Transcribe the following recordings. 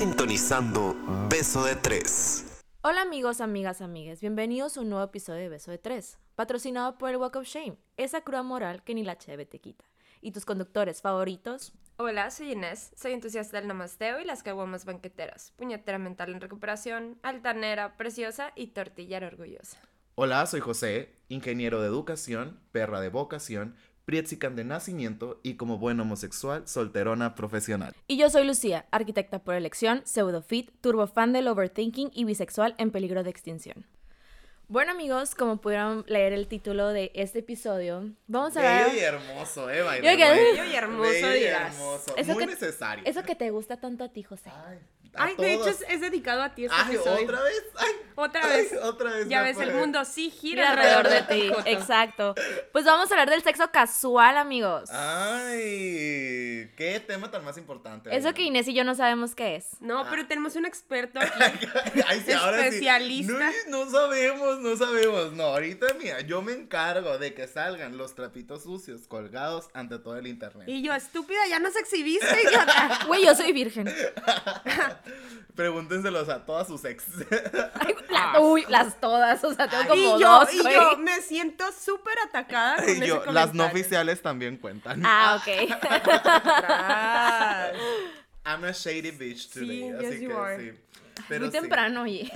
sintonizando Beso de Tres. Hola amigos, amigas, amigues, bienvenidos a un nuevo episodio de Beso de Tres, patrocinado por el Walk of Shame, esa cruda moral que ni la cheve te quita. ¿Y tus conductores favoritos? Hola, soy Inés, soy entusiasta del namasteo y las caguamas banqueteras, puñetera mental en recuperación, altanera, preciosa y tortillera orgullosa. Hola, soy José, ingeniero de educación, perra de vocación, Prietzican de nacimiento y como buen homosexual, solterona profesional. Y yo soy Lucía, arquitecta por elección, pseudofit, turbofan del overthinking y bisexual en peligro de extinción. Bueno amigos, como pudieron leer el título de este episodio, vamos a ver... Bello y hermoso, eh, que- way. Bello y hermoso Bello y hermoso. Eso Muy que- necesario. Eso que te gusta tanto a ti, José. Ay, a Ay, de hecho es, dedicado a ti este Ay, episodio. otra vez. Ay, Otra ay, vez. otra vez. Ya ves, el mundo sí gira alrededor de ti, exacto. Pues vamos a hablar del sexo casual, amigos. Ah, Ay, qué tema tan más importante. Eso que Inés y yo no sabemos qué es. No, pero tenemos un experto aquí. Ay, sí, ahora sí. Especialista. No, no sabemos, no sabemos. No, ahorita mira, yo me encargo de que salgan los trapitos sucios colgados ante todo el internet. Y yo, estúpida, ya nos exhibiste. Güey, yo soy virgen. Pregúntenselos a todas sus ex. Ay, la- uy, las todas, o sea, tengo como y yo, dos, y güey. yo me siento súper atacada con y ese yo, las no oficiales también cuentan. Ah, ok. Atrás. I'm a shady bitch Sí, today, yes, así you que are. sí. Pero Muy sí. temprano, oye.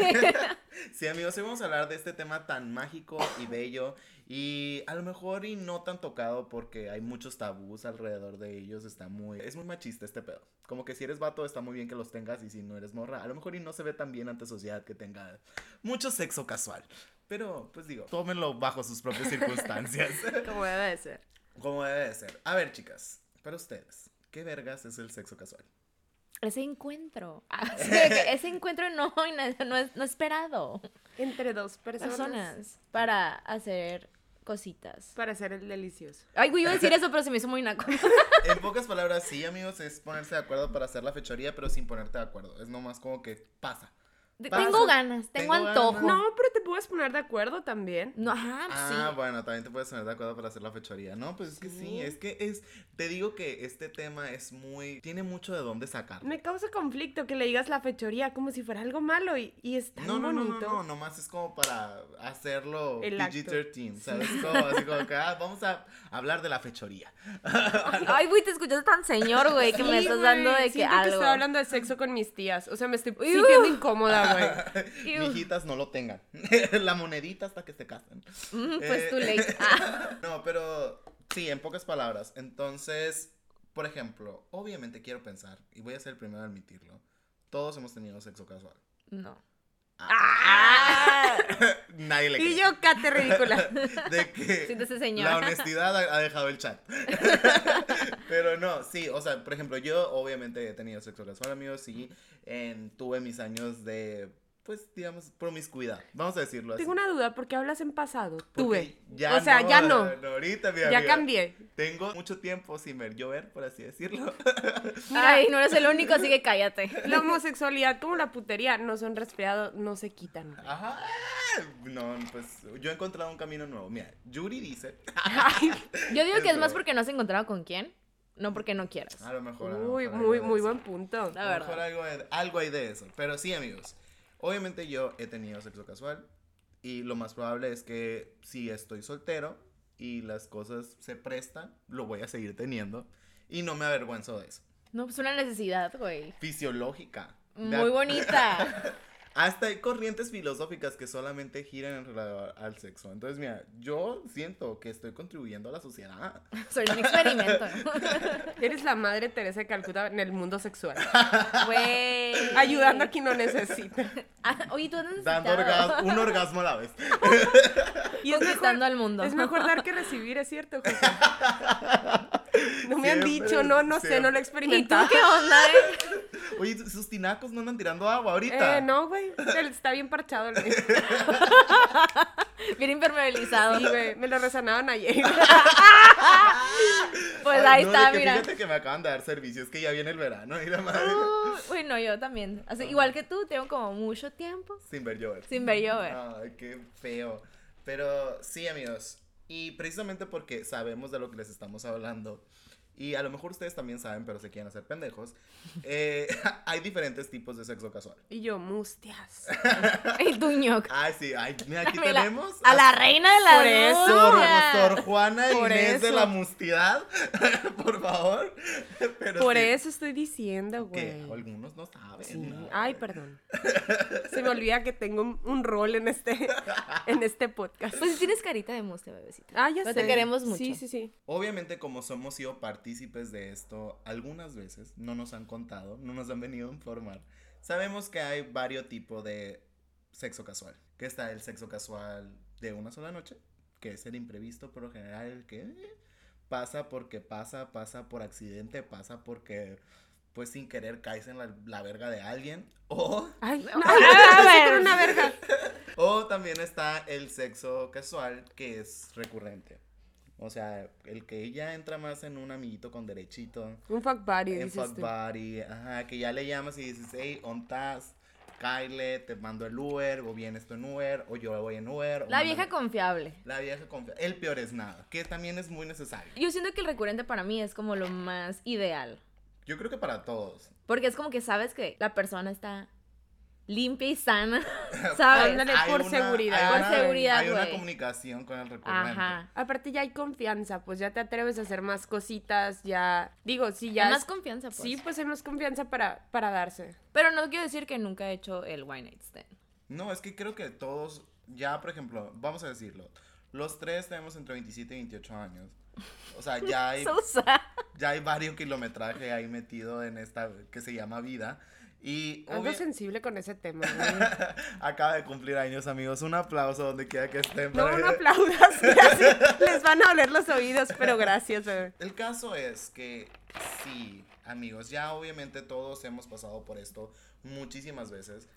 Sí, amigos, hoy vamos a hablar de este tema tan mágico y bello y a lo mejor y no tan tocado porque hay muchos tabús alrededor de ellos, está muy es muy machista este pedo. Como que si eres vato está muy bien que los tengas y si no eres morra, a lo mejor y no se ve tan bien ante sociedad que tenga mucho sexo casual. Pero pues digo, tómenlo bajo sus propias circunstancias. Como debe de ser. Como debe de ser. A ver, chicas, para ustedes, ¿qué vergas es el sexo casual? Ese encuentro. Ah, sí, ese encuentro no, no, no es, no esperado. Entre dos personas. Personas. Para hacer cositas. Para hacer el delicioso. Ay, güey, iba a decir eso, pero se me hizo muy naco. En pocas palabras, sí, amigos, es ponerse de acuerdo para hacer la fechoría, pero sin ponerte de acuerdo. Es nomás como que pasa. Tengo ganas, tengo, Tengo antojo. ganas. No, pero te puedes poner de acuerdo también. No, ajá, Ah, sí. bueno, también te puedes poner de acuerdo para hacer la fechoría, ¿no? Pues es que sí, Sí. es que es, te digo que este tema es muy, tiene mucho de dónde sacar. Me causa conflicto que le digas la fechoría como si fuera algo malo y, y es tan No, no, no, no, no, nomás es como para hacerlo El acto. PG-13, ¿sabes? Como, así como que, ah, vamos a hablar de la fechoría. Ay, güey, te escuchas tan señor, güey, que me Sí, estás dando de que siento que algo. estoy hablando de sexo con mis tías. O sea, me estoy Uy, sintiendo uh. incómoda, güey. Iu. Mijitas no lo tengan. la monedita hasta que se casen. Mm, pues Eh, too late. Ah. No, pero sí, en pocas palabras. Entonces, por ejemplo, obviamente quiero pensar, y voy a ser el primero a admitirlo, todos hemos tenido sexo casual. No. Ah. Nadie le Y cree. yo, cate ridícula. De que Siéntese, señor. la honestidad ha, ha dejado el chat. Pero no, sí, o sea, por ejemplo, yo obviamente he tenido sexo casual, amigos, sí. en- tuve mis años de, pues, digamos, promiscuidad. Vamos a decirlo así. Tengo una duda, ¿por qué hablas en pasado? Porque Tuve. Ya o sea, ya no. ahorita, mi Ya amiga. cambié. Tengo mucho tiempo sin ver llover, por así decirlo. Ay, no eres el único, así que cállate. La homosexualidad como la putería no son resfriados, no se quitan. Ajá. No, pues yo he encontrado un camino nuevo. Mira, Yuri dice. Yo digo que es más porque no has encontrado con quién, no porque no quieras. A lo mejor. a lo Uy, mejor muy, algo muy buen punto. La A lo mejor verdad. algo, hay- algo hay de eso. Pero sí, amigos. Obviamente yo he tenido sexo casual. Y lo más probable es que si estoy soltero y las cosas se prestan, lo voy a seguir teniendo. Y no me avergüenzo de eso. No, pues una necesidad, güey. Fisiológica. Muy bonita. Hasta hay corrientes filosóficas que solamente giran en relación al sexo. Entonces, mira, yo siento que estoy contribuyendo a la sociedad. Soy un experimento. Eres la madre Teresa de Calcuta en el mundo sexual. Güey. Ayudando a quien lo necesita. Ah, oye, tú has Dando un orgasmo a la vez. Y conquistando al mundo. Es mejor dar que recibir, es cierto, José. No me han dicho, no, no sé, no lo he ¿Y tú experimentado. qué onda, eh? Oye, sus tinacos no andan tirando agua ahorita. Eh, no, güey. Está bien parchado el mío. Bien impermeabilizado. Sí, güey. Me lo resanaban ayer. Pues Ay, ahí no, está, mira. Fíjate que me acaban de dar servicios, que ya viene el verano y la madre. Uh, bueno, yo también. Así, igual que tú, tengo como mucho tiempo Sin ver llover. sin ver llover. Ay, qué feo. Pero sí, amigos. Y precisamente porque sabemos de lo que les estamos hablando, y a lo mejor ustedes también saben, pero se quieren hacer pendejos, eh, hay diferentes tipos de sexo casual. Y yo, mustias. El tuñoc. Ay, sí, ay, mira, aquí tenemos A la reina de la Por eso. Sor. Sor Juana Por Inés de la Mustidad, por favor. Pero Por sí, eso estoy diciendo, que güey. algunos no saben. Sí. ¿no? Ay, perdón. Se me olvida que tengo un, un rol en este, en este podcast. Pues tienes carita de mustia, bebecita. Ah, ya Pero sé. te queremos mucho. Sí, sí, sí. Obviamente, como somos sido partícipes de esto, algunas veces no nos han contado, no nos han venido a informar. Sabemos que hay varios tipos de sexo casual. Que está el sexo casual de una sola noche, que es el imprevisto, por lo general, el que eh, pasa porque pasa, pasa por accidente, pasa porque, pues sin querer, caes en la, la verga de alguien. O, Ay, ver. pero una verga. o también está el sexo casual, que es recurrente. O sea, el que ya entra más en un amiguito con derechito. Un fuck buddy, dices fuck buddy, ajá, que ya le llamas y dices, hey, ontas, Kyle, te mando el Uber, o vienes tú en Uber, o yo voy en Uber. La vieja confiable. La vieja confia- El peor es nada, que también es muy necesario. Yo siento que el recurrente para mí es como lo más ideal. Yo creo que para todos. Porque es como que sabes que la persona está limpia y sana, ¿sabes? Hay por una- seguridad. hay Por una- seguridad, Hay una comunicación con el recurrente. Ajá. Aparte ya hay confianza, pues ya te atreves a hacer más cositas, ya... Digo, sí, ya... Hay más confianza, pues. Sí, pues hay más confianza para, para darse. Pero no quiero decir que nunca he hecho el Wine Night Stand. No, es que creo que todos, ya por ejemplo, vamos a decirlo, los tres tenemos entre 27 y 28 años. O sea, ya hay, So ya hay varios kilometraje ahí metido en esta que se llama vida. Y Ando sensible con ese tema, acaba de cumplir años, amigos. Un aplauso donde quiera que estén. No, para- no aplaudas, gracias. Les van a oler los oídos, pero gracias, bebé. El caso es que sí, amigos, ya obviamente todos hemos pasado por esto muchísimas veces.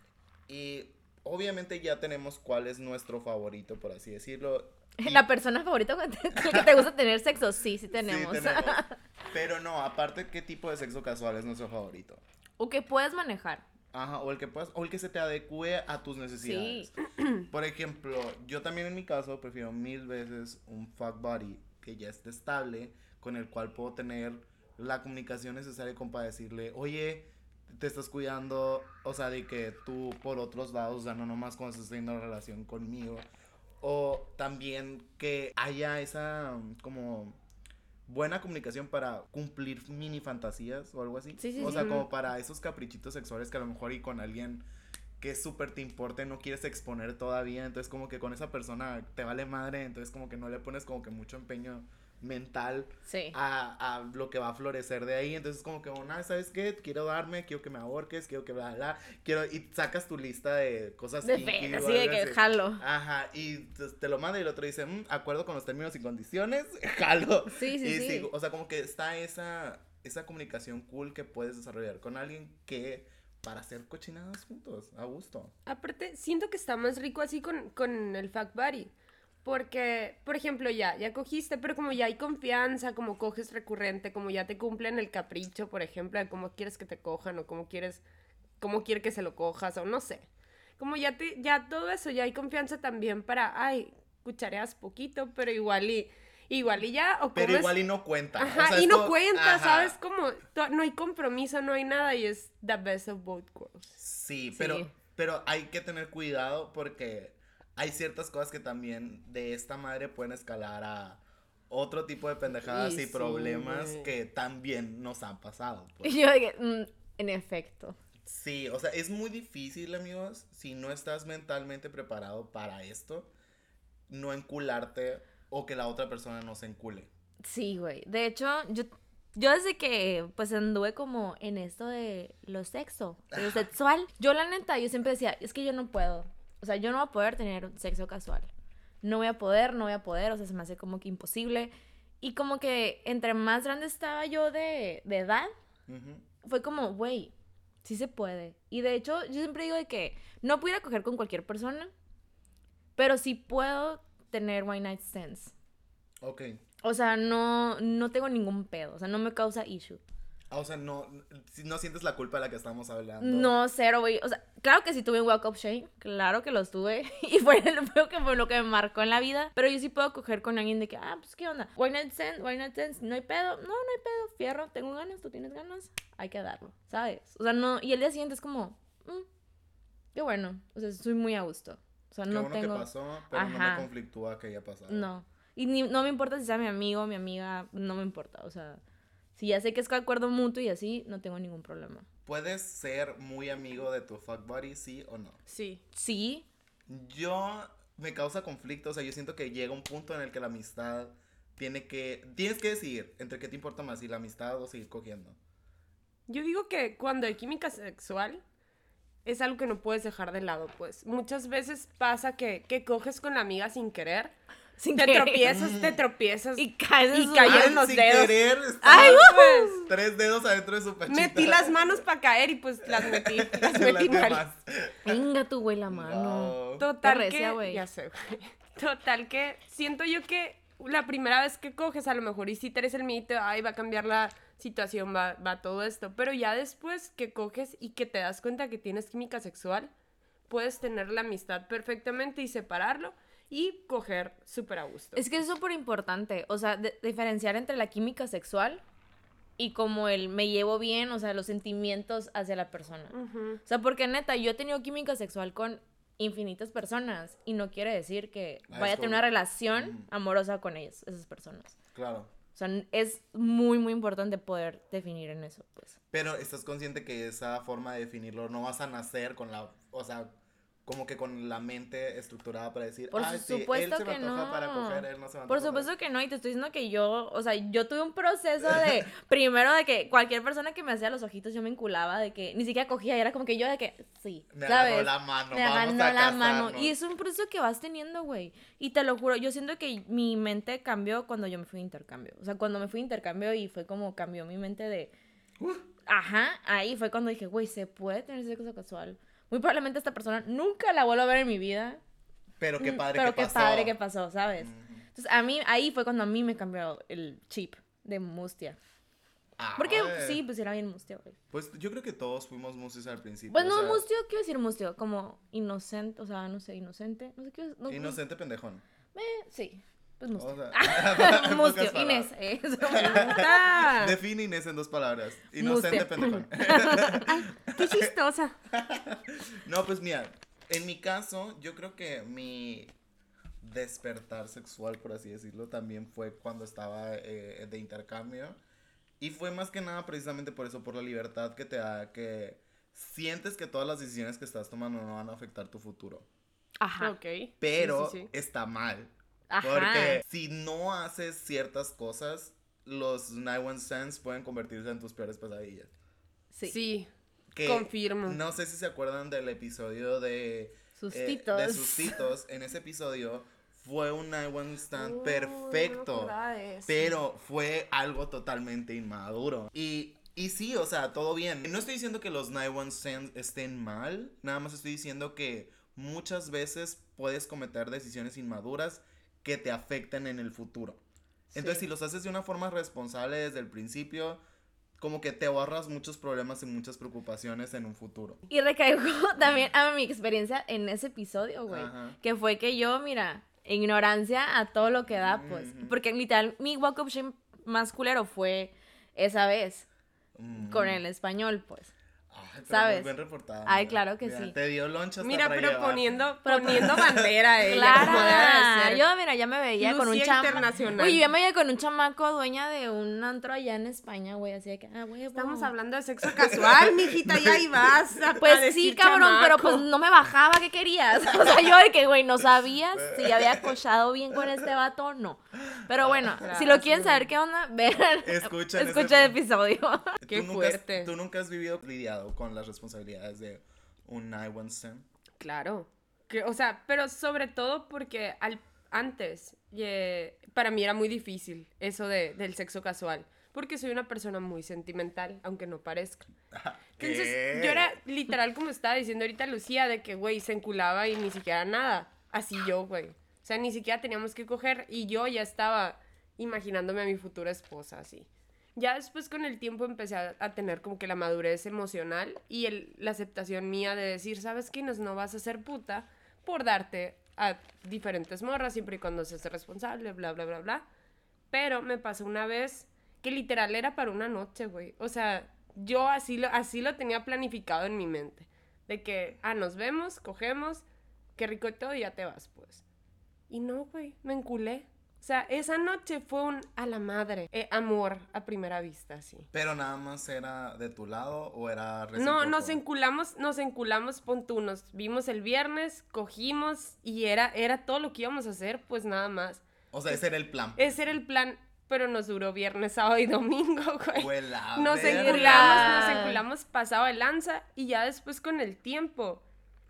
Y obviamente ya tenemos cuál es nuestro favorito, por así decirlo. Y- La persona favorita con con la que te gusta tener sexo, sí, sí tenemos. Sí, tenemos. Pero no, aparte, ¿qué tipo de sexo casual es nuestro favorito? O que puedes manejar. Ajá, o el que puedas, o el que se te adecue a tus necesidades. Por ejemplo, yo también en mi caso prefiero mil veces un fuck buddy que ya esté estable, con el cual puedo tener la comunicación necesaria como para decirle, oye, te estás cuidando, o sea, de que tú por otros lados, o sea, no nomás cuando estás teniendo relación conmigo, o también que haya esa como buena comunicación para cumplir mini fantasías o algo así. Sí, sí, o sí. sea, como para esos caprichitos sexuales que a lo mejor y con alguien que súper te importe, no quieres exponer todavía, entonces como que con esa persona te vale madre, entonces como que no le pones como que mucho empeño mental Sí. a, a lo que va a florecer de ahí, entonces como que una, ¿sabes qué? Quiero darme, quiero que me ahorques, quiero que bla, bla, quiero, y sacas tu lista de cosas De fe, así de que así. jalo. Ajá, y te, lo manda y el otro dice, "Mm, acuerdo con los términos y condiciones, jalo. Sí, sí, y sí. o sea, como que está esa, esa comunicación cool que puedes desarrollar con alguien que para hacer cochinadas juntos, a gusto. Aparte, siento que está más rico así con, con el fuck buddy. Porque, por ejemplo, ya, ya cogiste, pero como ya hay confianza, como coges recurrente, como ya te cumplen el capricho, por ejemplo, de cómo quieres que te cojan o cómo quieres, cómo quiere que se lo cojas o no sé. Como ya te, ya todo eso, ya hay confianza también para, ay, cuchareas poquito, pero igual y, igual y ya, o Pero comes- igual y no cuenta. Ajá, o sea, y es no cuenta, ajá. ¿sabes? Como no hay compromiso, no hay nada y es the best of both worlds. Sí, pero, Sí. pero hay que tener cuidado porque hay ciertas cosas que también de esta madre pueden escalar a otro tipo de pendejadas Y y, sí, problemas que también nos han pasado. pues. Y yo dije, "Mm, en efecto. Sí, o sea, es muy difícil, amigos, si no estás mentalmente preparado para esto, no encularte o que la otra persona no se encule. Sí, güey. De hecho, yo, yo desde que pues anduve como en esto de lo sexo, de lo sexual, yo la neta, yo siempre decía, es que yo no puedo. O sea, yo no voy a poder tener sexo casual. No voy a poder, no voy a poder, o sea, se me hace como que imposible. Y como que entre más grande estaba yo de, de edad, Ujú. fue como, güey, sí se puede. Y de hecho, yo siempre digo de que no pudiera coger con cualquier persona, pero sí puedo tener one night stands. Ok. O sea, no, no tengo ningún pedo. O sea, no me causa issue. Ah, O sea, no, no sientes la culpa de la que estamos hablando. No, cero, güey. O sea, claro que sí tuve un walk-up shame. Claro que los tuve. Y fue lo que fue lo que me marcó en la vida. Pero yo sí puedo coger con alguien de que, ah, pues, ¿qué onda? Why not send? Why not send? No hay pedo. No, no hay pedo. Fierro, tengo ganas, tú tienes ganas. Hay que darlo, ¿sabes? O sea, no. Y el día siguiente es como, mm, qué bueno. O sea, soy muy a gusto. O sea, Qué no bueno tengo. que pasó, pero no Ajá. me conflictúa que haya pasado. No. Y ni- no me importa si sea mi amigo, mi amiga, no me importa. O sea, si ya sé que es con acuerdo mutuo y así, no tengo ningún problema. ¿Puedes ser muy amigo de tu fuck buddy, sí o no? Sí. Sí, Yo me causa conflicto, o sea, yo siento que llega un punto en el que la amistad tiene que tienes que decidir entre qué te importa más, si la amistad o seguir cogiendo. Yo digo que cuando hay química sexual es algo que no puedes dejar de lado, pues. Muchas veces pasa que, que coges con la amiga sin querer. Sin Te querer. tropiezas, te tropiezas. Y caes en Y en los sin dedos. querer, Ay, pues, tres dedos adentro de su pachita. metí las manos para caer y pues las metí. Las metí mal. demás. Venga tu güey la mano. No. Total recia, que, ya sé, güey. Total que siento yo que la primera vez que coges a lo mejor y si te eres el mito, ay, va a cambiar la situación, va, va todo esto, pero ya después que coges y que te das cuenta que tienes química sexual, puedes tener la amistad perfectamente y separarlo y coger súper a gusto. Es que es súper importante, o sea, de- diferenciar entre la química sexual y como el me llevo bien, o sea, los sentimientos hacia la persona. O sea, porque neta, yo he tenido química sexual con infinitas personas y no quiere decir que Ah, vaya a tener una relación amorosa con ellas, esas personas. Claro. O sea, es muy, muy importante poder definir en eso, pues. Pero estás consciente que esa forma de definirlo no vas a nacer con la, o sea, como que con la mente estructurada para decir, Por "Ay, sí, él supuesto se me que antoja no. para coger, él no se me Por antoja para-". supuesto que no, y te estoy diciendo que yo, o sea, yo tuve un proceso de, primero de que cualquier persona que me hacía los ojitos yo me enculaba, de que ni siquiera cogía, y era como que yo de que, sí, Me ¿sabes? la mano, me vamos a la mano. Y es un proceso que vas teniendo, güey. Y te lo juro, yo siento que mi mente cambió cuando yo me fui de intercambio. O sea, cuando me fui de intercambio y fue como cambió mi mente de... Ajá, ahí fue cuando dije, güey, se puede tener sexo casual. Muy probablemente esta persona nunca la vuelvo a ver en mi vida. Pero qué Mm, padre Pero que qué pasó. padre que pasó, ¿sabes? Entonces, a mí, ahí fue cuando a mí me cambió el chip de mustia. Porque Ay. sí, pues era bien mustio, güey. Pues yo creo que todos fuimos musis al principio. Pues no, sea, mustio, quiero decir mustio, como inocente, o sea, no sé, inocente, no sé qué no, Inocente pendejón. Eh, sí, pues mustio. O sea, mustio, Inés. eh, eso. Define Inés en dos palabras. Inocente pendejón. qué chistosa. No, pues mira, en mi caso, yo creo que mi despertar sexual, por así decirlo, también fue cuando estaba eh, de intercambio. Y fue más que nada precisamente por eso, por la libertad que te da, que sientes que todas las decisiones que estás tomando no van a afectar tu futuro. Ajá. Ok. Pero Sí, sí, sí. está mal. Ajá. Porque si no haces ciertas cosas, los 911 stands pueden convertirse en tus peores pesadillas. Sí. Sí, Que confirmo. No sé si se acuerdan del episodio de eh, Sustitos. de sustitos. En ese episodio fue un 911 stand Oh, no me perfecto. eso. Pero fue algo totalmente inmaduro. Y, y sí, o sea, todo bien. No estoy diciendo que los 911 stands estén mal. Nada más estoy diciendo que muchas veces puedes cometer decisiones inmaduras que te afecten en el futuro. Entonces, Sí. si los haces de una forma responsable desde el principio, como que te ahorras muchos problemas y muchas preocupaciones en un futuro. Y recaigo también a mi experiencia en ese episodio, güey. Que fue que yo, mira, ignorancia a todo lo que da, pues. Ujú. Porque literal, mi walk-up shame más culero fue esa vez, Mm. con el español, pues. Ay, pero ¿sabes? Muy bien reportada. Ay, mira. claro que Mira, sí. Te dio lonchas Mira, para pero llevar. poniendo, poniendo bandera ella. Clara, yo mira, ya me veía con un chamaco. internacional. Oye, yo ya me veía con un chamaco dueña de un antro allá en España, güey, así de que, ah, güey, Estamos hablando de sexo casual, mijita, ya ahí vas. a- a Pues decir sí, cabrón, pero pues no me bajaba, ¿qué querías? O sea, yo de que, güey, no sabías si había cochado bien con este vato o no. Pero bueno, si lo quieren saber qué onda, vean, Escuchen escucha ese- el episodio. Qué ¿Tú nunca has- fuerte. ¿Tú nunca has vivido lidiado con las responsabilidades de un 911 stand? Claro. Que, o sea, pero sobre todo porque al, antes, eh, para mí era muy difícil eso de, del sexo casual. Porque soy una persona muy sentimental, aunque no parezca. Entonces, ¿Qué? yo era literal como estaba diciendo ahorita Lucía, de que, güey, se enculaba y ni siquiera nada. Así yo, güey. O sea, ni siquiera teníamos que coger y yo ya estaba imaginándome a mi futura esposa así. Ya después con el tiempo empecé a, tener como que la madurez emocional y el, la aceptación mía de decir, ¿sabes? No, no vas a ser puta por darte a diferentes morras siempre y cuando seas responsable, bla, bla, bla, bla. Pero me pasó una vez que literal era para una noche, güey. O sea, yo así lo, así lo tenía planificado en mi mente. De que, ah, nos vemos, cogemos, qué rico y todo y ya te vas, pues. Y no, güey, me enculé. O sea, esa noche fue un a la madre, eh, amor a primera vista, sí. Pero nada más era de tu lado o era No, recíproco? nos enculamos, nos enculamos, pon tú, nos vimos el viernes, cogimos y era, era todo lo que íbamos a hacer, pues nada más. O sea, ese era el plan. Ese era el plan, pero nos duró viernes, sábado y domingo, güey. Nos verga. enculamos, nos enculamos pasado de lanza y ya después con el tiempo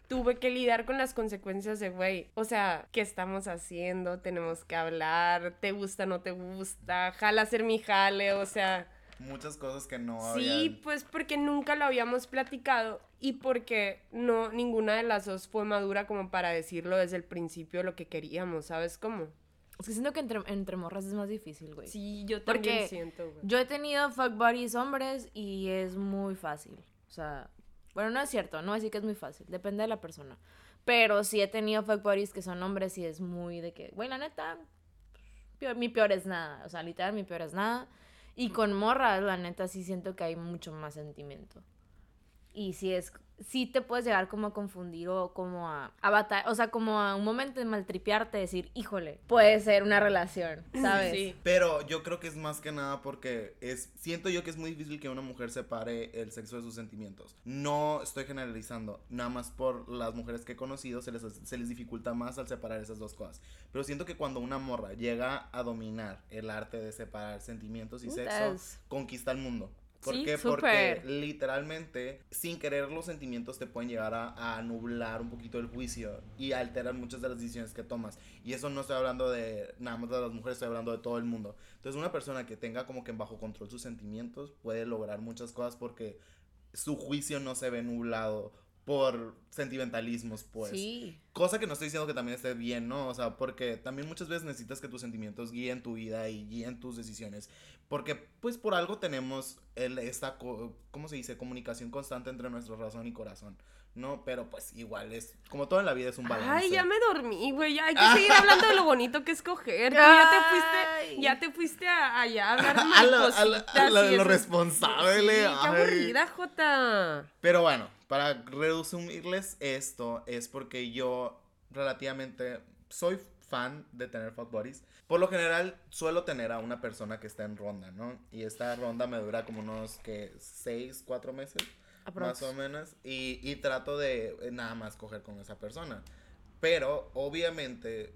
tuve que lidiar con las consecuencias de, güey, o sea, ¿qué estamos haciendo? Tenemos que hablar, ¿te gusta, no te gusta? Jala hacer mi jale, o sea... Muchas cosas que no Sí, habían- pues porque nunca lo habíamos platicado y porque no, ninguna de las dos fue madura como para decirlo desde el principio lo que queríamos, ¿sabes cómo? Es que siento que entre, entre morras es más difícil, güey. Sí, yo Porque también siento, güey. Yo he tenido fuck buddies hombres y es muy fácil. O sea, bueno, no es cierto, no decir que es muy fácil, depende de la persona. Pero sí he tenido fuck buddies que son hombres y es muy de que, güey, la neta, mi peor es nada. O sea, literal, mi peor es nada. Y con morras, la neta, sí siento que hay mucho más sentimiento. Y sí es, sí te puedes llegar como a confundir o como a, a batallar, o sea, como a un momento de maltripearte, decir, híjole, puede ser una relación, ¿sabes? Sí. Pero yo creo que es más que nada porque es siento yo que es muy difícil que una mujer separe el sexo de sus sentimientos. No estoy generalizando, nada más por las mujeres que he conocido se les, se les dificulta más al separar esas dos cosas. Pero siento que cuando una morra llega a dominar el arte de separar sentimientos y sexo, conquista el mundo. ¿Por Sí, qué? Porque literalmente, sin querer, los sentimientos te pueden llegar a, a nublar un poquito el juicio y alterar muchas de las decisiones que tomas. Y eso no estoy hablando de nada más de las mujeres, estoy hablando de todo el mundo. Entonces, una persona que tenga como que bajo control sus sentimientos puede lograr muchas cosas porque su juicio no se ve nublado por sentimentalismos, pues. Sí. Cosa que no estoy diciendo que también esté bien, ¿no? O sea, porque también muchas veces necesitas que tus sentimientos guíen tu vida y guíen tus decisiones. Porque, pues, por algo tenemos el, esta, ¿cómo se dice? Comunicación constante entre nuestra razón y corazón, ¿no? Pero, pues, igual es, como todo en la vida es un balance. Ay, ya me dormí, güey. Hay que seguir hablando de lo bonito que es coger. Tú ya te fuiste, ya te fuiste a, allá a hablar A lo, a lo- a lo- responsable. Sí, qué aburrida, Jota. Pero bueno, para resumirles esto, es porque yo relativamente soy fan de tener fuck buddies. Por lo general, suelo tener a una persona que está en ronda, ¿no? Y esta ronda me dura como unos, que 6, 4 meses, Aprox. más o menos. Y, y trato de eh, nada más coger con esa persona. Pero, obviamente,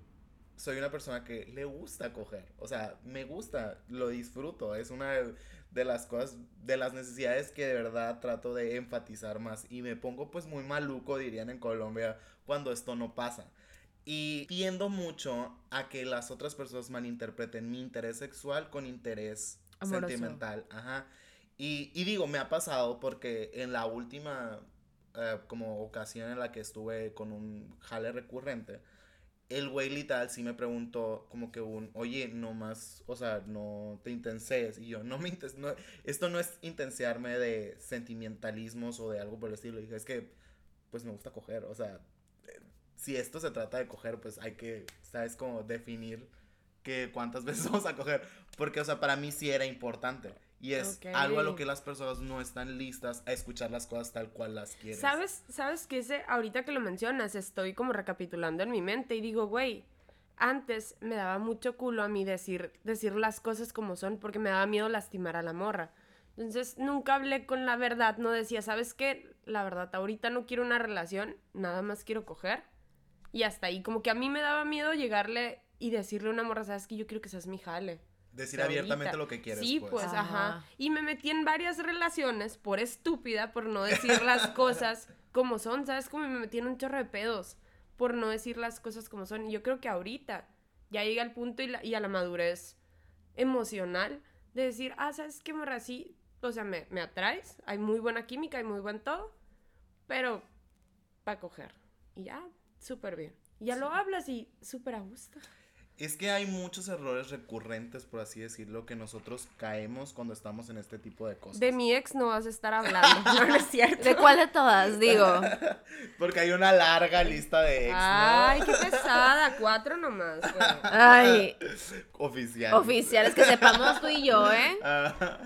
soy una persona que le gusta coger. O sea, me gusta, lo disfruto. Es una de- de las cosas, de las necesidades que de verdad trato de enfatizar más. Y me pongo pues muy maluco, dirían en Colombia, cuando esto no pasa. Y tiendo mucho a que las otras personas malinterpreten mi interés sexual con interés Amoroso. sentimental. Ajá. Y, y digo, me ha pasado porque en la última eh, como ocasión en la que estuve con un jale recurrente, el güey literal sí me preguntó como que un, oye, no más, o sea, no te intenses. Y yo, no me inten- no, esto no es intensearme de sentimentalismos o de algo por el estilo. Y dije, es que, pues me gusta coger, o sea, si esto se trata de coger, pues hay que, ¿sabes? Como definir que cuántas veces vamos a coger. Porque, o sea, para mí sí era importante. Y es Ok. algo a lo que las personas no están listas a escuchar las cosas tal cual las quieren. ¿Sabes, sabes que ese, ahorita que lo mencionas, estoy como recapitulando en mi mente y digo, güey, antes me daba mucho culo a mí decir, decir las cosas como son porque me daba miedo lastimar a la morra. Entonces nunca hablé con la verdad, no decía, ¿sabes qué? La verdad, ahorita no quiero una relación, nada más quiero coger. Y hasta ahí, como que a mí me daba miedo llegarle y decirle a una morra, ¿sabes qué? Yo quiero que seas mi jale. Decir ahorita. abiertamente lo que quieres. Sí, pues. pues, Ajá. ajá. Y me metí en varias relaciones por estúpida, por no decir las cosas como son, ¿sabes? Como me metí en un chorro de pedos por no decir las cosas como son. Y yo creo que ahorita ya llega el punto y, la- y a la madurez emocional de decir, ah, ¿sabes qué, morra? Sí, o sea, me, me atraes, hay muy buena química, hay muy buen todo, pero para coger. Y ya, súper bien. Ya lo hablas y súper a gusto. Es que hay muchos errores recurrentes, por así decirlo, que nosotros caemos cuando estamos en este tipo de cosas. De mi ex no vas a estar hablando. No, no es cierto. ¿De cuál de todas? Digo. Porque hay una larga lista de ex, ¿no? Ay, qué pesada. Cuatro nomás. güey. Ay, Oficial. oficiales que sepamos tú y yo, ¿eh? Ah,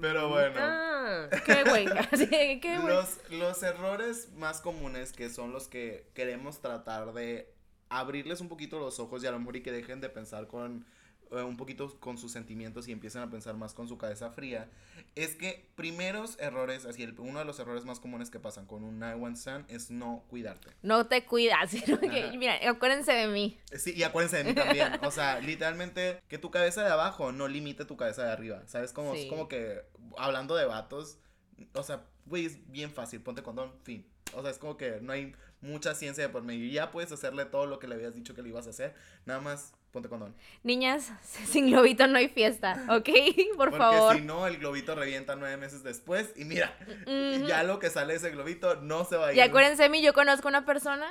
pero bueno. Ah, ¿Qué, güey? Así, ¿qué, güey? Los, los errores más comunes que son los que queremos tratar de abrirles un poquito los ojos y a lo mejor y que dejen de pensar con un poquito con sus sentimientos y empiecen a pensar más con su cabeza fría, es que primeros errores, así el- uno de los errores más comunes que pasan con un 911 stand es no cuidarte. No te cuidas, sino que, mira, acuérdense de mí. Sí, y acuérdense de mí también. O sea, literalmente, que tu cabeza de abajo no limite tu cabeza de arriba. ¿Sabes? Como, Sí. es como que, hablando de vatos, o sea, güey, es bien fácil, ponte condón, fin. O sea, es como que no hay mucha ciencia de por medio. Ya puedes hacerle todo lo que le habías dicho que le ibas a hacer. Nada más, ponte condón. Niñas, sin globito no hay fiesta, ¿ok? Por Porque favor. si no, el globito revienta nueve meses después. Y mira, ya lo que sale de ese globito no se va a ir. Y acuérdense de mí, yo conozco una persona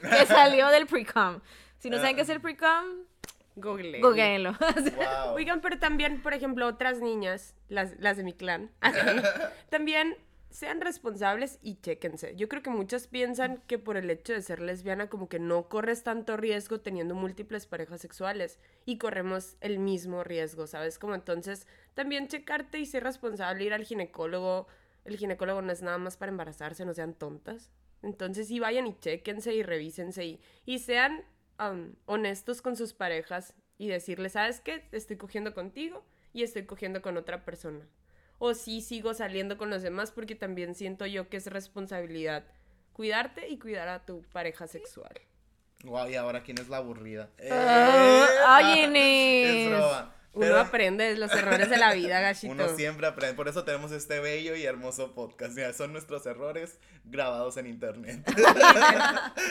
que salió del pre-com. Si no saben qué es el pre-com, Google. googleenlo. Wow. Oigan, pero también, por ejemplo, otras niñas, las, las de mi clan, también sean responsables y chéquense. Yo creo que muchas piensan que por el hecho de ser lesbiana como que no corres tanto riesgo teniendo múltiples parejas sexuales y corremos el mismo riesgo, ¿sabes? Como entonces también checarte y ser responsable, ir al ginecólogo. El ginecólogo no es nada más para embarazarse, no sean tontas. Entonces sí vayan y chéquense y revísense y, y sean honestos con sus parejas y decirles, ¿sabes qué? Estoy cogiendo contigo y estoy cogiendo con otra persona. O sí sigo saliendo con los demás porque también siento yo que es responsabilidad cuidarte y cuidar a tu pareja sexual. Wow, y ahora quién es la aburrida. Ah, Eh, ay, Es Inés. broma. Uno Pero- aprende de los errores de la vida, gachito. Uno siempre aprende. Por eso tenemos este bello y hermoso podcast. Mira, son nuestros errores grabados en internet.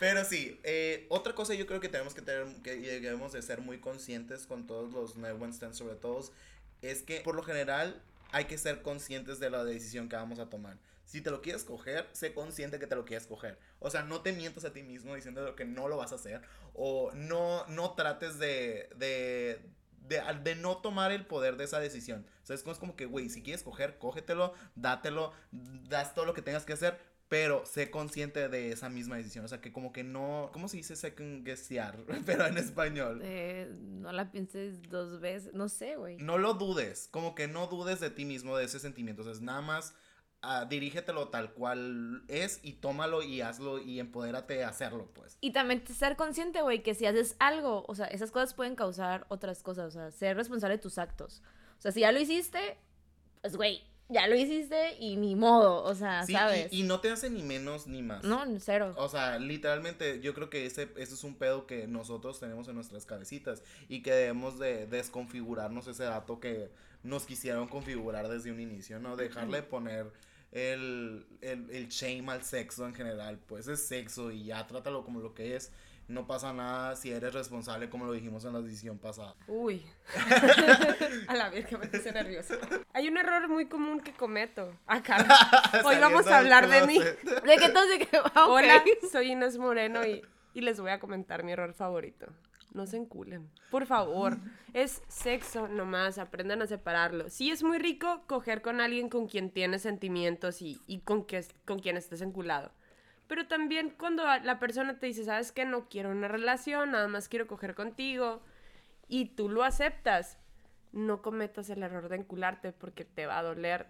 Pero sí, eh, otra cosa yo creo que tenemos que tener, que debemos de ser muy conscientes con todos los 911 stands, sobre todo, es que por lo general hay que ser conscientes de la decisión que vamos a tomar. Si te lo quieres coger, sé consciente que te lo quieres coger. O sea, no te mientas a ti mismo diciendo que no lo vas a hacer. O no, no trates de, de, de, de no tomar el poder de esa decisión. O sea, es como, que, güey, si quieres coger, cógetelo, dátelo, das todo lo que tengas que hacer, pero sé consciente de esa misma decisión. O sea, que como que no, ¿cómo se dice second guessear? Pero en español. Eh, no la pienses dos veces, no sé, güey. No lo dudes, como que no dudes de ti mismo, de ese sentimiento. O sea, es nada más ah, dirígetelo tal cual es y tómalo y hazlo y empodérate de hacerlo, pues. Y también ser consciente, güey, que si haces algo, o sea, esas cosas pueden causar otras cosas, o sea, ser responsable de tus actos. O sea, si ya lo hiciste, pues, güey, ya lo hiciste y ni modo, o sea, Sí, ¿sabes? y, y no te hace ni menos ni más. No, cero. O sea, literalmente yo creo que ese, ese es un pedo que nosotros tenemos en nuestras cabecitas y que debemos de desconfigurarnos ese dato que nos quisieron configurar desde un inicio, ¿no? Dejarle poner el, el, el shame al sexo en general, pues es sexo y ya trátalo como lo que es. No pasa nada si eres responsable como lo dijimos en la decisión pasada. Uy. a la verga, me puse nerviosa. Hay un error muy común que cometo. Acá. Hoy vamos a hablar de mí. De que entonces, que, ok. Hola, soy Inés Moreno y, y les voy a comentar mi error favorito. No se enculen. Por favor. Es sexo nomás. Aprendan a separarlo. Sí es muy rico coger con alguien con quien tienes sentimientos y, y con, que, con quien estés enculado. Pero también cuando la persona te dice, ¿sabes qué? No quiero una relación, nada más quiero coger contigo. Y tú lo aceptas. No cometas el error de encularte porque te va a doler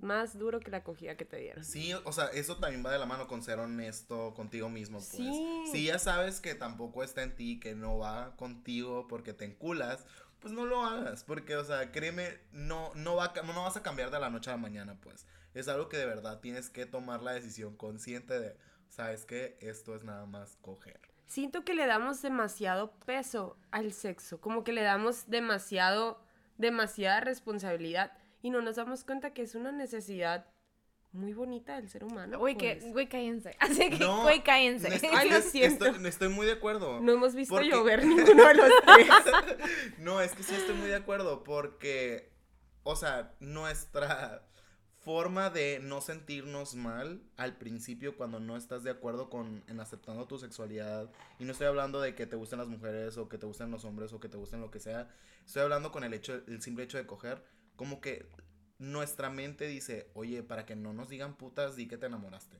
más duro que la acogida que te dieron. Sí, o sea, eso también va de la mano con ser honesto contigo mismo, pues. Sí. Si ya sabes que tampoco está en ti, que no va contigo porque te enculas, pues no lo hagas, porque, o sea, créeme, no, no, va, no vas a cambiar de la noche a la mañana, pues. Es algo que de verdad tienes que tomar la decisión consciente de, sabes que esto es nada más coger. Siento que le damos demasiado peso al sexo, como que le damos demasiado, demasiada responsabilidad y no nos damos cuenta que es una necesidad muy bonita del ser humano. Güey, que, pues. güey, cállense. Así que, No, güey, cállense. no estoy- Ay, lo es- siento. Estoy, estoy muy de acuerdo. No hemos visto Porque- llover ninguno de los tres. No, es que sí estoy muy de acuerdo porque, o sea, nuestra forma de no sentirnos mal al principio cuando no estás de acuerdo con en aceptando tu sexualidad y no estoy hablando de que te gusten las mujeres o que te gusten los hombres o que te gusten lo que sea estoy hablando con el hecho el simple hecho de coger como que nuestra mente dice oye para que no nos digan putas di que te enamoraste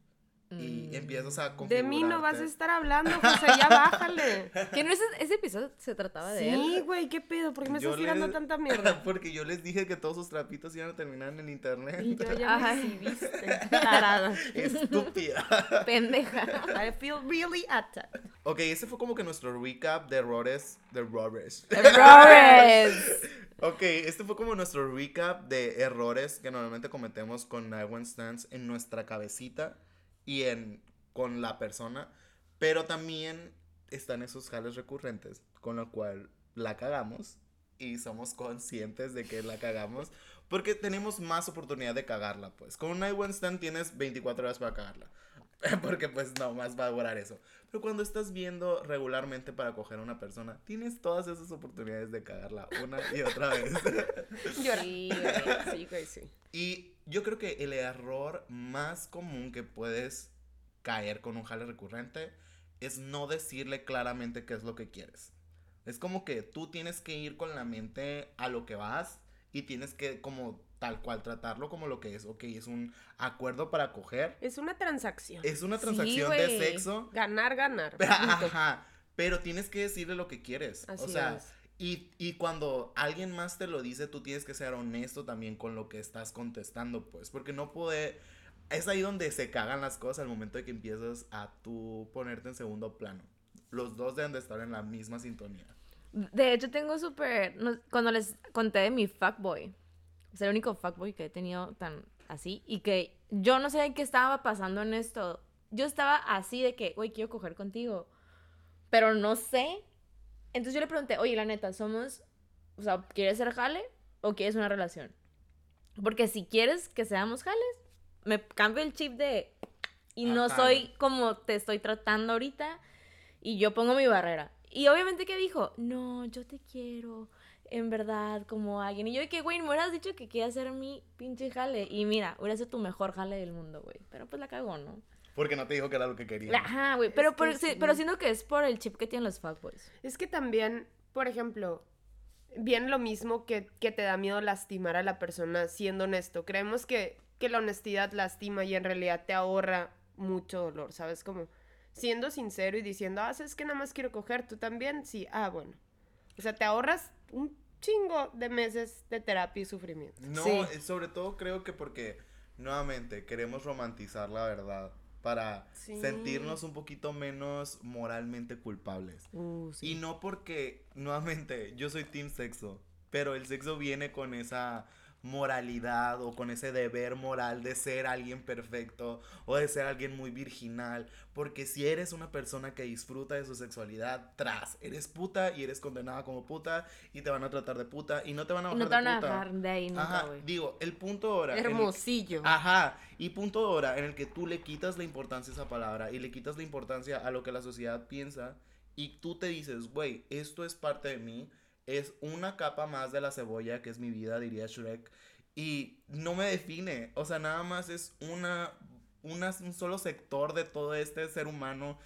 y Mm. empiezas a De mí no vas a configurarte. estar hablando, José, ya bájale. Que no ese, ese episodio se trataba de Sí, él. güey, ¿qué pedo? ¿Por qué me Yo estás tirando les- tanta mierda? porque yo les dije que todos sus trapitos iban a terminar en el internet Y yo ya me exhibiste. Tarada. estúpida Pendeja. I feel really attacked. Ok, ese fue como que nuestro recap de errores. De errores. Errores. ok, este fue como nuestro recap de errores que normalmente cometemos con I Want Stance en nuestra cabecita y en con la persona. Pero también están esos jales recurrentes con lo cual la cagamos y somos conscientes de que la cagamos porque tenemos más oportunidad de cagarla, pues. Con un I Want Stand tienes 24 horas para cagarla. Porque pues no más va a durar eso. Pero cuando estás viendo regularmente para coger a una persona, tienes todas esas oportunidades de cagarla una y otra vez. Llora. Sí. Sí, sí. y yo creo que el error más común que puedes caer con un jale recurrente es no decirle claramente qué es lo que quieres. Es como que tú tienes que ir con la mente a lo que vas y tienes que como tal cual tratarlo como lo que es. Ok, es un acuerdo para coger. Es una transacción. Es una Sí, transacción de sexo. Ganar, ganar. Ajá. Pero tienes que decirle lo que quieres. Así o sea, es. Y, cuando alguien más te lo dice, tú tienes que ser honesto también con lo que estás contestando, pues. Porque no puede. Es ahí donde se cagan las cosas al momento de que empiezas a tú ponerte en segundo plano. Los dos deben de estar en la misma sintonía. De hecho, tengo súper. cuando les conté de mi fuckboy, es el único fuckboy que he tenido tan así, y que yo no sé qué estaba pasando en esto. Yo estaba así de que, güey, quiero coger contigo, pero no sé. Entonces yo le pregunté, oye, la neta, somos. O sea, ¿quieres ser jale o quieres una relación? Porque si quieres que seamos jales, me cambio el chip de. Y no Ajá. soy como te estoy tratando ahorita. Y yo pongo mi barrera. Y obviamente que dijo, no, yo te quiero, en verdad, como alguien. Y yo que, güey, me hubieras dicho que quería ser mi pinche jale. Y mira, hubiera sido tu mejor jale del mundo, güey. Pero pues la cagó, ¿no? Porque no te dijo que era lo que quería. Ajá, güey. Pero, que por- sí, sí. pero siento que es por el chip que tienen los fuckboys. Es que también, por ejemplo, bien lo mismo que, que te da miedo lastimar a la persona siendo honesto. Creemos que, que la honestidad lastima y en realidad te ahorra mucho dolor, ¿sabes? Como siendo sincero y diciendo, ah, es que nada más quiero coger, tú también, sí, ah, bueno. O sea, te ahorras un chingo de meses de terapia y sufrimiento. No, Sí. eh, sobre todo creo que porque nuevamente queremos romantizar la verdad para Sí. sentirnos un poquito menos moralmente culpables. Uh, Y no porque, nuevamente, yo soy team sexo, pero el sexo viene con esa moralidad o con ese deber moral de ser alguien perfecto o de ser alguien muy virginal, porque si eres una persona que disfruta de su sexualidad, tras, eres puta y eres condenada como puta y te van a tratar de puta y no te van a bajar no te van de a puta. dejar de ahí nunca, Ajá, güey. digo, el punto ahora. Hermosillo. Ajá, y punto ahora en el que tú le quitas la importancia a esa palabra y le quitas la importancia a lo que la sociedad piensa y tú te dices, güey, esto es parte de mí, es una capa más de la cebolla que es mi vida, diría Shrek, y no me define, o sea, nada más es una, una un solo sector de todo este ser humano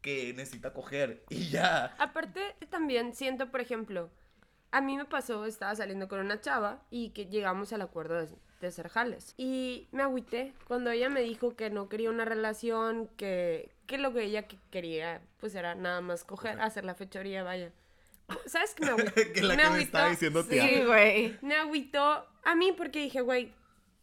que necesita coger y ya. Aparte, también siento, por ejemplo, a mí me pasó, estaba saliendo con una chava y que llegamos al acuerdo de, de ser jales. Y me agüité cuando ella me dijo que no quería una relación, que, que lo que ella que- quería, pues era nada más coger, Coger. hacer la fechoría, vaya. ¿Sabes qué me agüité? que la me que me estaba diciendo te Sí, güey. Me agüitó a mí porque dije, güey,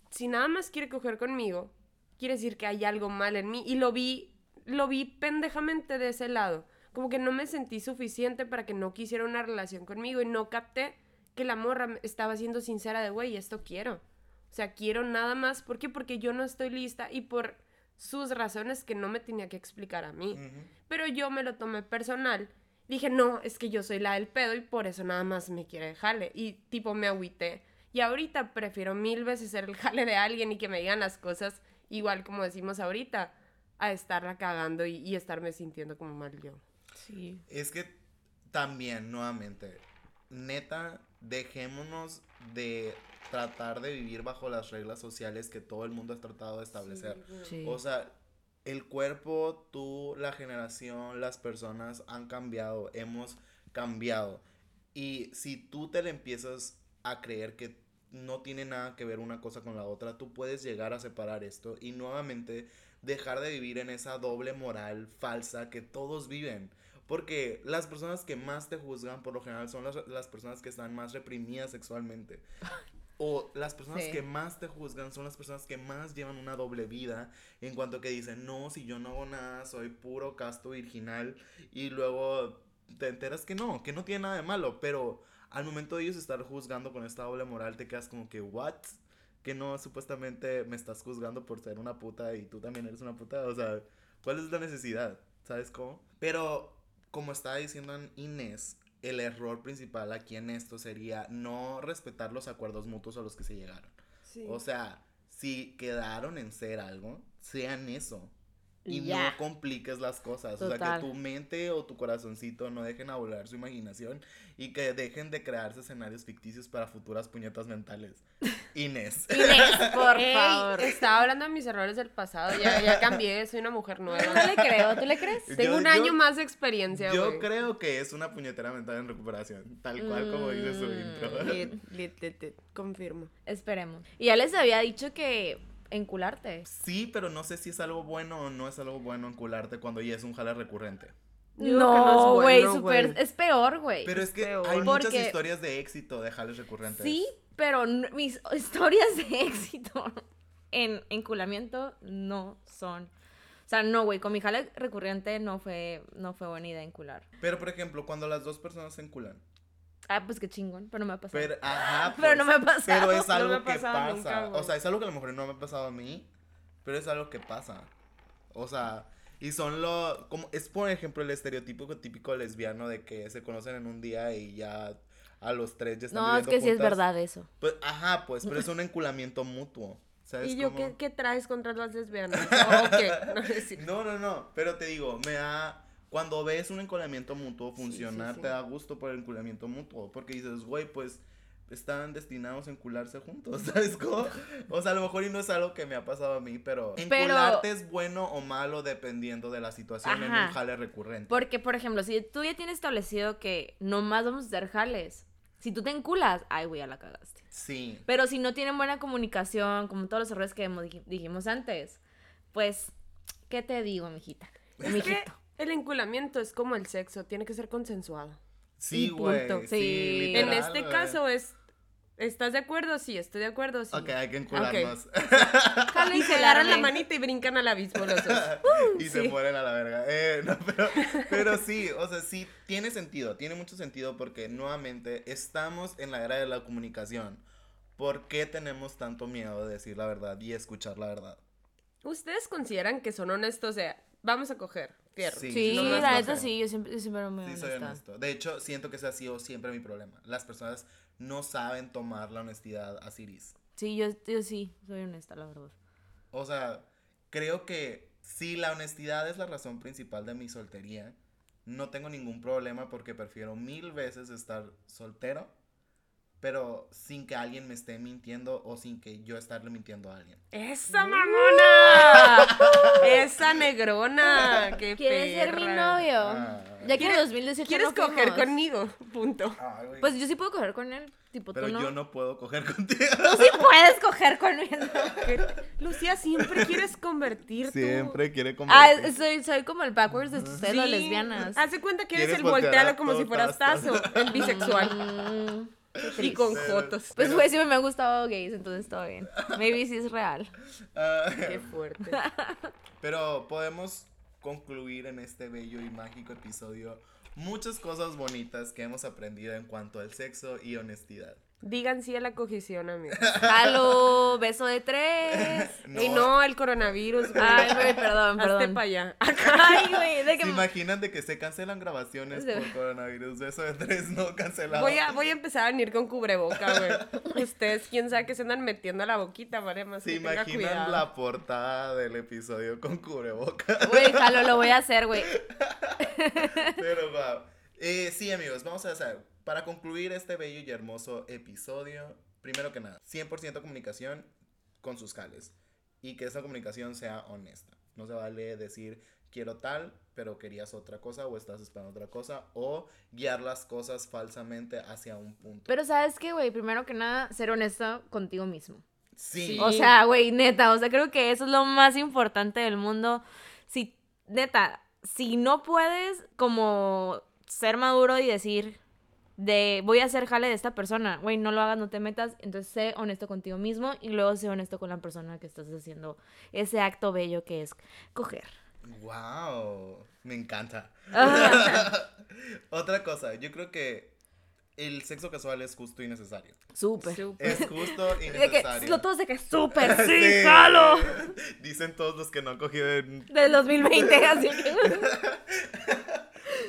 si nada más quiere coger conmigo, quiere decir que hay algo mal en mí. Y lo vi, lo vi pendejamente de ese lado. Como que no me sentí suficiente para que no quisiera una relación conmigo y no capté que la morra me- estaba siendo sincera de, güey, esto quiero. O sea, quiero nada más. ¿Por qué? Porque yo no estoy lista y por sus razones que no me tenía que explicar a mí. Pero yo me lo tomé personal. Dije, no, es que yo soy la del pedo y por eso nada más me quiere jale. Y tipo me agüité. Y ahorita prefiero mil veces ser el jale de alguien y que me digan las cosas igual como decimos ahorita, a estarla cagando y, y estarme sintiendo como mal yo. Sí. Es que también, nuevamente, neta, dejémonos de tratar de vivir bajo las reglas sociales que todo el mundo ha tratado de establecer. Sí. O sea, el cuerpo, tú, la generación, las personas han cambiado, hemos cambiado. Y si tú te le empiezas a creer que no tiene nada que ver una cosa con la otra, tú puedes llegar a separar esto y nuevamente dejar de vivir en esa doble moral falsa que todos viven. Porque las personas que más te juzgan por lo general son las, las personas que están más reprimidas sexualmente. O las personas Sí. que más te juzgan son las personas que más llevan una doble vida en cuanto que dicen, no, si yo no hago nada, soy puro casto virginal. Y luego te enteras que no, que no tiene nada de malo. Pero al momento de ellos estar juzgando con esta doble moral, te quedas como que, ¿what? Que no, supuestamente me estás juzgando por ser una puta y tú también eres una puta. O sea, ¿cuál es la necesidad? ¿Sabes cómo? Pero, como estaba diciendo Inés, el error principal aquí en esto sería no respetar los acuerdos mutuos a los que se llegaron. Sí. O sea, si quedaron en ser algo, sean eso. Y no compliques las cosas. O sea, que tu mente o tu corazoncito no dejen a volar su imaginación y que dejen de crearse escenarios ficticios para futuras puñetas mentales. Inés. Inés, por Ey, favor. Estaba hablando de mis errores del pasado. Ya, ya cambié, soy una mujer No nueva. le creo, ¿tú le crees? Tengo Yo- un yo- año más de experiencia, Yo creo que es una puñetera mental en recuperación. Tal cual como dice su Mm, intro. Lit, lit, lit, lit. Confirmo. Esperemos. Y ya les había dicho que encularte. Sí, pero no sé si es algo bueno o no es algo bueno encularte cuando ya es un jale recurrente. No, güey, bueno, súper. güey. Es peor, güey. Pero es que peor. hay muchas Porque- historias de éxito de jales recurrentes. Sí, pero mis historias de éxito en enculamiento no son. O sea, no, güey, con mi jale recurrente no fue, no fue buena idea encular. Pero, por ejemplo, cuando las dos personas se enculan. Ah, pues qué chingón, pero no me ha pasado. Pero, ajá, Pero no me ha pues, pasado. Pero es No algo ha que pasa. nunca, o sea, es algo que a lo mejor no me ha pasado a mí, pero es algo que pasa. O sea, y son lo como es por ejemplo el estereotipo típico lesbiano de que se conocen en un día y ya a los tres ya están no, es que sí es juntas. verdad eso. Pues, ajá, pues, pero es un enculamiento mutuo. ¿Sabes ¿Y yo cómo? qué, qué traes contra las lesbianas? ¿O qué? No, No, no, no, pero te digo, me da... Cuando ves un enculamiento mutuo funcionar, sí. te da gusto por el enculamiento mutuo, porque dices, güey, pues están destinados a encularse juntos, ¿sabes cómo? O sea, a lo mejor y no es algo que me ha pasado a mí, pero, Pero- encularte es bueno o malo dependiendo de la situación en un jale recurrente. Porque, por ejemplo, si tú ya tienes establecido que nomás vamos a hacer jales, si tú te enculas, ay, güey, ya la cagaste. Sí. Pero si no tienen buena comunicación, como todos los errores que dijimos antes, pues, ¿qué te digo, mijita? Mijito. El enculamiento es como el sexo, tiene que ser consensuado. Sí, güey. Sí, Sí. literal, en este caso es, ¿estás de acuerdo? Sí, estoy de acuerdo, sí. Ok, hay que encularnos. Y se agarran la manita y brincan al abismo los dos. y se sí. mueren a la verga. Eh, no, pero, pero sí, o sea, sí, tiene sentido, tiene mucho sentido porque nuevamente estamos en la era de la comunicación. ¿Por qué tenemos tanto miedo de decir la verdad y escuchar la verdad? ¿Ustedes consideran que son honestos? O sea, vamos a coger fierro. Sí, Sí, no la neta sí, yo siempre, yo siempre me Sí, soy honesto. De hecho, siento que ese ha sido siempre mi problema. Las personas no saben tomar la honestidad a Siris. Sí, yo, yo sí, soy honesta, la verdad. O sea, creo que si la honestidad es la razón principal de mi soltería, no tengo ningún problema porque prefiero mil veces estar soltero, pero sin que alguien me esté mintiendo o sin que yo estarle mintiendo a alguien. ¡Esa mamona! ¡Esa negrona! ¡Qué ¿Quieres ser mi perra! novio? Ah. Ya que en 2018 ¿Quieres no coger fuimos. conmigo? Punto. Pues yo sí puedo coger con él, tipo pero tú no. yo no puedo coger contigo. Tú sí puedes coger conmigo. Lucía, siempre quieres convertir tú. Siempre quiere Ah, convertir. soy, soy como el backwards de ustedes, Sí. las lesbianas. Haz de cuenta que eres ¿Quieres el a como si fueras tazo? tazo, el bisexual. Y con Pero- fotos. Pues Pero- güey, sí me han gustado gays, entonces todo bien. Maybe sí es real. Ah, Qué fuerte. Pero podemos concluir en este bello y mágico episodio muchas cosas bonitas que hemos aprendido en cuanto al sexo y honestidad. Digan sí a la cogición, amigos. Halo, beso de tres. Y no el coronavirus, güey. Ay, güey, perdón, Hazte perdón. para allá. Ay, güey, de que ¿Se imaginan de que se cancelan grabaciones Sí. por coronavirus? Eso de tres no cancelado. Voy a, voy a empezar a venir con cubreboca, güey. Ustedes, quién sabe que se andan metiendo a la boquita, vale, más ¿Se que tenga imaginan cuidado. la portada del episodio con cubreboca? Güey, jalo, lo voy a hacer, güey. Pero wow. Eh, sí, amigos, vamos a hacer. Para concluir este bello y hermoso episodio, primero que nada, 100% comunicación con sus jales. Y que esa comunicación sea honesta. No se vale decir, quiero tal, pero querías otra cosa o estás esperando otra cosa. O guiar las cosas falsamente hacia un punto. Pero sabes qué, güey, primero que nada, ser honesto contigo mismo. sí. Sí. O sea, güey, neta, o sea, creo que eso es lo más importante del mundo. Si, neta, si no puedes como ser maduro y decir de voy a hacer jale de esta persona, güey, no lo hagas, no te metas, entonces sé honesto contigo mismo y luego sé honesto con la persona que estás haciendo ese acto bello que es coger. Wow, me encanta. Otra cosa, yo creo que el sexo casual es justo y necesario. Súper. Súper. Es justo y De que, necesario. lo todos de que súper, sí, Sí. jalo. Dicen todos los que no han cogido en... Del 2020, así que.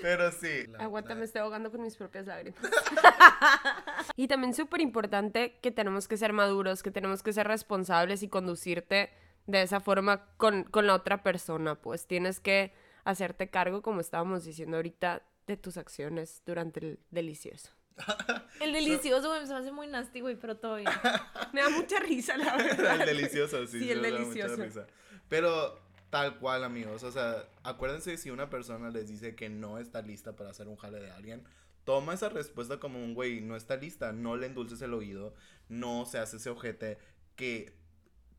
Pero sí. Aguanta, me estoy ahogando con mis propias lágrimas. y también súper importante que tenemos que ser maduros, que tenemos que ser responsables y conducirte de esa forma con, con la otra persona. Pues tienes que hacerte cargo, como estábamos diciendo ahorita, de tus acciones durante el delicioso. El delicioso, güey, se me hace muy nasty, güey, pero todo bien. Me da mucha risa, la verdad. El delicioso, sí. Sí, el me da mucha delicioso. risa. Pero tal cual, amigos. O sea, acuérdense si una persona les dice que no está lista para hacer un jale de alguien. Toma esa respuesta como un güey, no está lista, no le endulces el oído, no se hace ese ojete que,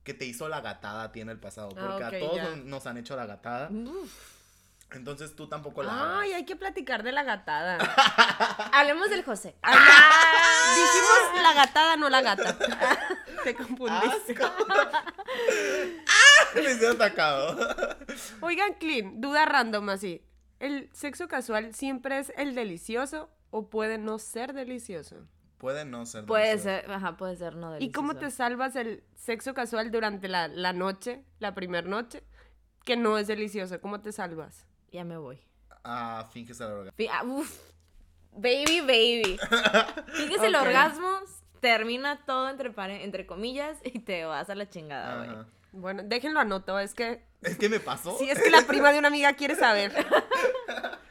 que te hizo la gatada a ti en el pasado. Ah, Porque a todos nos, han hecho la gatada. Uf. Entonces tú tampoco la Ay, hagas. hay que platicar de la gatada. Hablemos del José. Dijimos la gatada, no la gata. Te confundiste. Me siento atacado. Oigan, Clean, duda random así. ¿El sexo casual siempre es el delicioso o puede no ser delicioso? Puede no ser. Puede delicioso. ser, ajá, puede ser no ¿Y cómo te delicioso. salvas el sexo casual durante la, la noche, la primera noche, que no es delicioso? ¿Cómo te salvas? Ya me voy. Ah, finges el orgasmo. Fi- ah, uf. Baby, baby. Fíjese el orgasmo, termina todo entre, entre comillas y te vas a la chingada, güey. Bueno, déjenlo anoto, es que... Es que me pasó. Sí, es que la prima de una amiga quiere saber.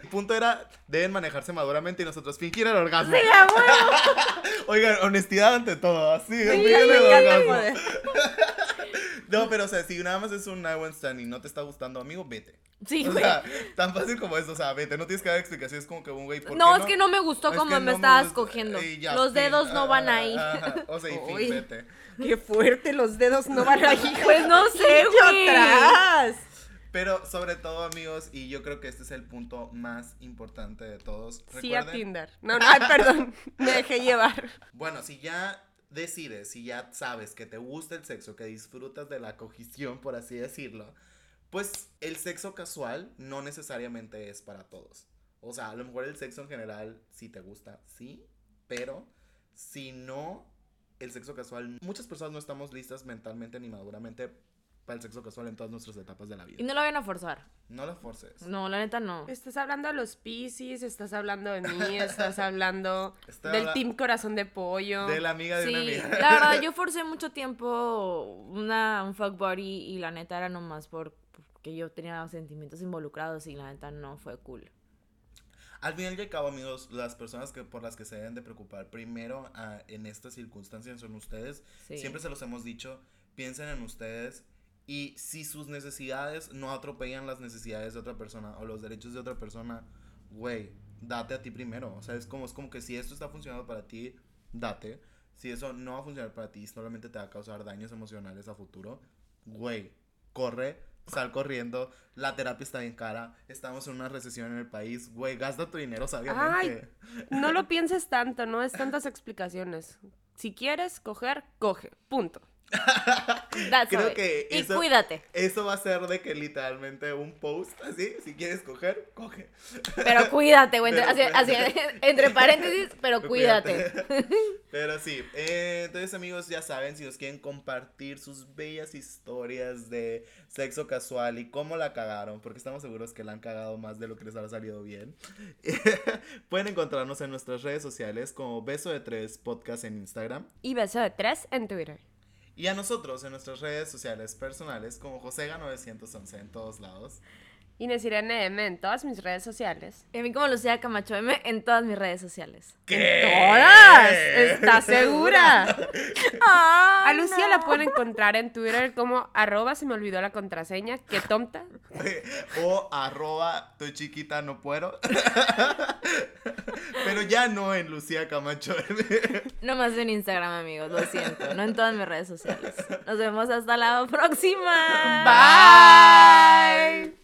El punto era, deben manejarse maduramente y nosotros fingir el orgasmo. Sí. Oigan, honestidad ante todo, así, Sí, el orgasmo. No, pero o sea, si nada más es un night one stand y no te está gustando, amigo, vete. Sí, O güey. sea, tan fácil como eso, o sea, vete, no tienes que dar explicaciones como que un güey, ¿por qué No, es que no me gustó Es como me no estabas cogiendo. y ya, Los fin, dedos no van ahí. ajá, O sea, y fin, Uy. vete. Qué fuerte, los dedos no van ahí. Pues no sé, güey. atrás! Pero sobre todo, amigos, y yo creo que este es el punto más importante de todos. Sí a recuerden- Tinder. No, no, ay, perdón. Me dejé llevar. Bueno, si ya decides, si ya sabes que te gusta el sexo, que disfrutas de la cogición, por así decirlo, pues el sexo casual no necesariamente es para todos. O sea, a lo mejor el sexo en general sí te gusta, sí, pero si no, el sexo casual, muchas personas no estamos listas mentalmente ni maduramente para el sexo casual en todas nuestras etapas de la Y vida. no lo vayan a forzar. No lo forces. No, la neta no. Estás hablando de los piscis, estás hablando de mí, estás hablando del habla- team corazón de pollo. De la amiga de Sí, una amiga. la verdad, yo forcé mucho tiempo una, un fuck body y la neta era nomás por, porque yo tenía sentimientos involucrados y la neta no fue cool. Al final y al cabo, amigos, las personas que por las que se deben de preocupar primero ah, en estas circunstancias son ustedes. Sí. Siempre se los hemos dicho, piensen en ustedes y si sus necesidades no atropellan las necesidades de otra persona o los derechos de otra persona, güey, date a ti primero. O sea, es como, es como que si esto está funcionando para ti, date. Si eso no va a funcionar para ti, solamente te va a causar daños emocionales a futuro, güey, corre, sal corriendo, la terapia está bien cara, estamos en una recesión en el país, güey, gasta tu dinero sabiamente. No lo pienses tanto, no es tantas explicaciones. Si quieres coger, coge. Punto. That's Creo que y eso- cuídate. Eso va a ser de que literalmente un post así, si quieres coger, coge. Pero cuídate, güey. Pero Así- así, entre paréntesis, pero cuídate. Pero sí, eh, entonces amigos ya saben, si nos quieren compartir sus bellas historias de sexo casual y cómo la cagaron, porque estamos seguros que la han cagado más de lo que les habrá salido bien, pueden encontrarnos en nuestras redes sociales como Beso de Tres Podcast en Instagram Y beso de tres en Twitter. Y a nosotros en nuestras redes sociales personales como Josega911 en todos lados. Inés Irene M en todas mis redes sociales. Y a mí como Lucía Camacho M en todas mis redes sociales. ¡Todas! ¿Estás segura? Ah, A Lucía la pueden encontrar en Twitter como arroba se me olvidó la contraseña. ¡Qué tonta! O arroba, estoy chiquita, no puedo. Pero ya no en Lucía Camacho. No más en Instagram, amigos, lo siento. No en todas mis redes sociales. Nos vemos hasta la próxima. Bye.